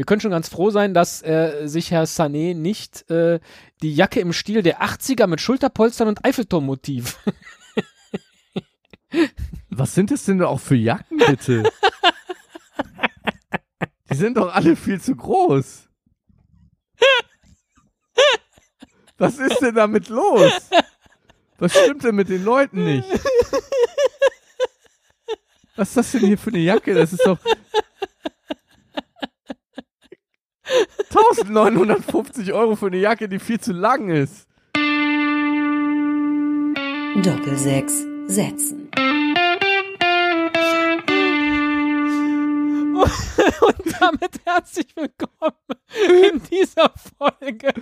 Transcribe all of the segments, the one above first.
Wir können schon ganz froh sein, dass äh, sich Herr Sané nicht äh, die Jacke im Stil der 80er mit Schulterpolstern und Eiffelturmmotiv. Was sind das denn auch für Jacken, bitte? Die sind doch alle viel zu groß. Was ist denn damit los? Was stimmt denn mit den Leuten nicht? Was ist das denn hier für eine Jacke? Das ist doch 1950 Euro für eine Jacke, die viel zu lang ist. Doppelsechs setzen. Und damit herzlich willkommen in dieser Folge.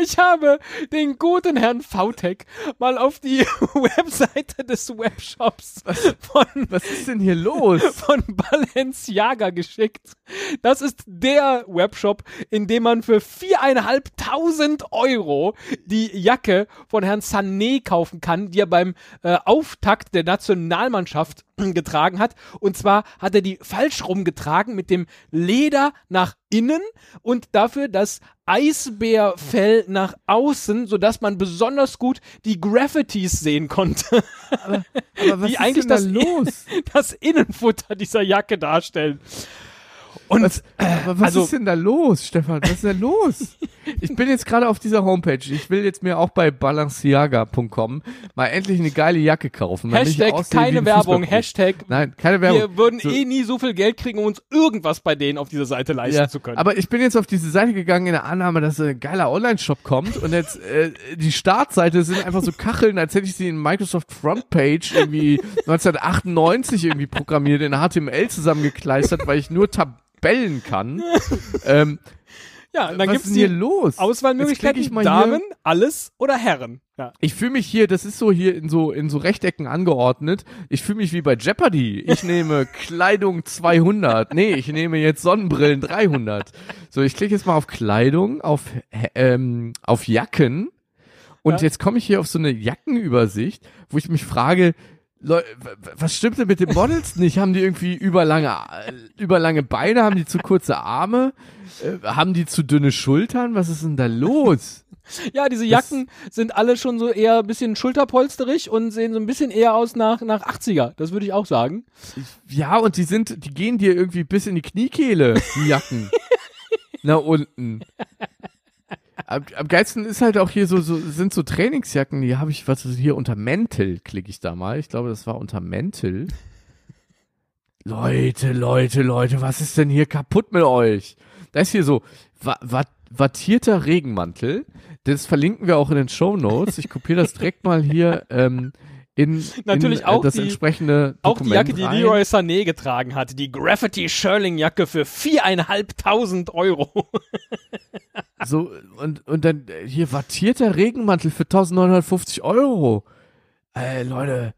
Ich habe den guten Herrn Vautek mal auf die Webseite des Webshops von, Was ist denn hier los? von Balenciaga geschickt. Das ist der Webshop, in dem man für viereinhalbtausend Euro die Jacke von Herrn Sané kaufen kann, die er beim äh, Auftakt der Nationalmannschaft getragen hat. Und zwar hat er die falsch rumgetragen mit dem Leder nach innen und dafür das Eisbärfell nach außen, sodass man besonders gut die Graffitis sehen konnte, Aber, aber was die ist eigentlich denn da das, los? das Innenfutter dieser Jacke darstellen. Und Was, aber was also- ist denn da los, Stefan? Was ist denn los? Ich bin jetzt gerade auf dieser Homepage. Ich will jetzt mir auch bei balenciaga.com mal endlich eine geile Jacke kaufen. Hashtag aussehe keine ein Werbung. Hashtag Nein, keine Werbung. wir würden So- eh nie so viel Geld kriegen, um uns irgendwas bei denen auf dieser Seite leisten Ja, zu können. aber ich bin jetzt auf diese Seite gegangen in der Annahme, dass ein geiler Online-Shop kommt und jetzt äh, die Startseite sind einfach so Kacheln, als hätte ich sie in Microsoft Frontpage irgendwie 1998 irgendwie programmiert, in HTML zusammengekleistert, weil ich nur Tabellen kann. ähm, ja, und dann ist denn hier los? Auswahlmöglichkeiten Damen, alles oder Herren. Ja. Ich fühle mich hier, das ist so hier in so in so Rechtecken angeordnet. Ich fühle mich wie bei Jeopardy. Ich nehme Kleidung 200. Nee, ich nehme jetzt Sonnenbrillen 300. So, ich klicke jetzt mal auf Kleidung, auf ähm, auf Jacken und Ja. jetzt komme ich hier auf so eine Jackenübersicht, wo ich mich frage, Leu was stimmt denn mit den Models nicht? Haben die irgendwie überlange, äh, überlange Beine? Haben die zu kurze Arme? Äh, haben die zu dünne Schultern? Was ist denn da los? ja, diese Jacken sind alle schon so eher ein bisschen schulterpolsterig und sehen so ein bisschen eher aus nach, nach 80er. Das würde ich auch sagen. Ja, und die sind, die gehen dir irgendwie bis in die Kniekehle, die Jacken. Nach unten. Am, am geilsten ist halt auch hier so, so sind so Trainingsjacken, die habe ich, was ist hier unter Mäntel, klicke ich da mal. Ich glaube, das war unter Mäntel. Leute, Leute, Leute, was ist denn hier kaputt mit euch? Da ist hier so wa wa wattierter Regenmantel. Das verlinken wir auch in den Show Notes. Ich kopiere das direkt mal hier ähm, in, Natürlich in äh, auch das die- entsprechende Auch die Dokument Jacke, die rein. Leroy Sané getragen hat. Die Graffiti Shirling Jacke für viereinhalbtausend Euro. So, und, und dann äh, hier wattierter Regenmantel für 1950 Euro. Äh, Leute,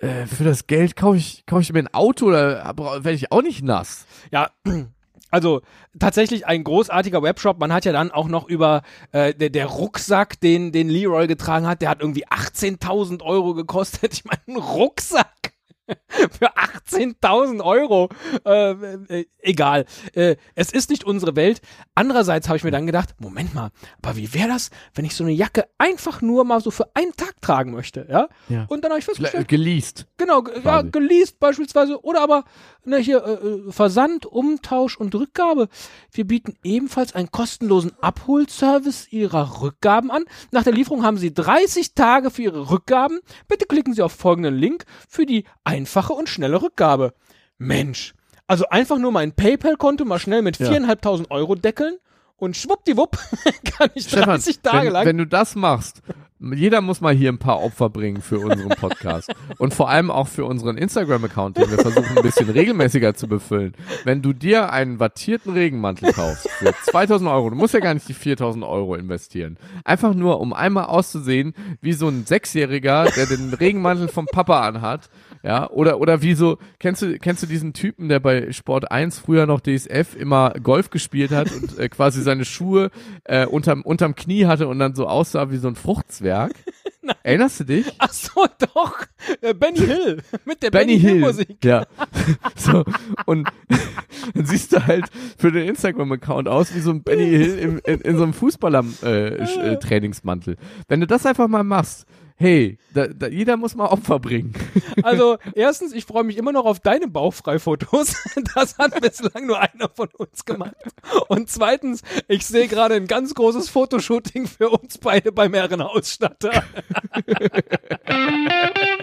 äh, für das Geld kaufe ich, kaufe ich mir ein Auto oder werde ich auch nicht nass. Ja, also tatsächlich ein großartiger Webshop. Man hat ja dann auch noch über äh, der, der Rucksack, den, den Leroy getragen hat, der hat irgendwie 18.000 Euro gekostet. Ich meine, ein Rucksack für 18.000 Euro. Äh, äh, egal. Äh, es ist nicht unsere Welt. Andererseits habe ich mir dann gedacht, Moment mal, aber wie wäre das, wenn ich so eine Jacke einfach nur mal so für einen Tag tragen möchte, ja? Ja. Und dann habe ich Äh, festgestellt, Geleast. Genau, ge- ja, Quasi. geleast beispielsweise oder aber ne, hier äh, äh, Versand, Umtausch und Rückgabe. Wir bieten ebenfalls einen kostenlosen Abholservice Ihrer Rückgaben an. Nach der Lieferung haben Sie 30 Tage für Ihre Rückgaben. Bitte klicken Sie auf folgenden Link für die einfache und schnelle Rückgabe. Mensch, also einfach nur mein PayPal-Konto mal schnell mit Ja. 4.500 Euro deckeln und schwuppdiwupp kann ich Stefan, 30 Tage wenn, lang wenn du das machst, jeder muss mal hier ein paar Opfer bringen für unseren Podcast. und vor allem auch für unseren Instagram-Account, den wir versuchen ein bisschen regelmäßiger zu befüllen. Wenn du dir einen wattierten Regenmantel kaufst für 2000 Euro, du musst ja gar nicht die 4000 Euro investieren. Einfach nur, um einmal auszusehen, wie so ein Sechsjähriger, der den Regenmantel vom Papa anhat. Ja, oder, oder wie so, kennst du, kennst du diesen Typen, der bei Sport 1 früher noch DSF immer Golf gespielt hat und äh, quasi seine Schuhe äh, unterm, unterm Knie hatte und dann so aussah wie so ein Fruchtzwerg? Erinnerst du dich? Ach so, doch. Äh, Benny Hill. Mit der Benny, Benny, Hill. Musik. Ja. so, und dann siehst du halt für den Instagram-Account aus wie so ein Benny Hill im, in, in so einem Fußballer-Trainingsmantel. Äh, Trainingsmantel. Wenn du das einfach mal machst, hey, da, da, jeder muss mal Opfer bringen. Also, erstens, ich freue mich immer noch auf deine Bauchfrei-Fotos. Das hat bislang nur einer von uns gemacht. Und zweitens, ich sehe gerade ein ganz großes Fotoshooting für uns beide beim Herrenausstatter.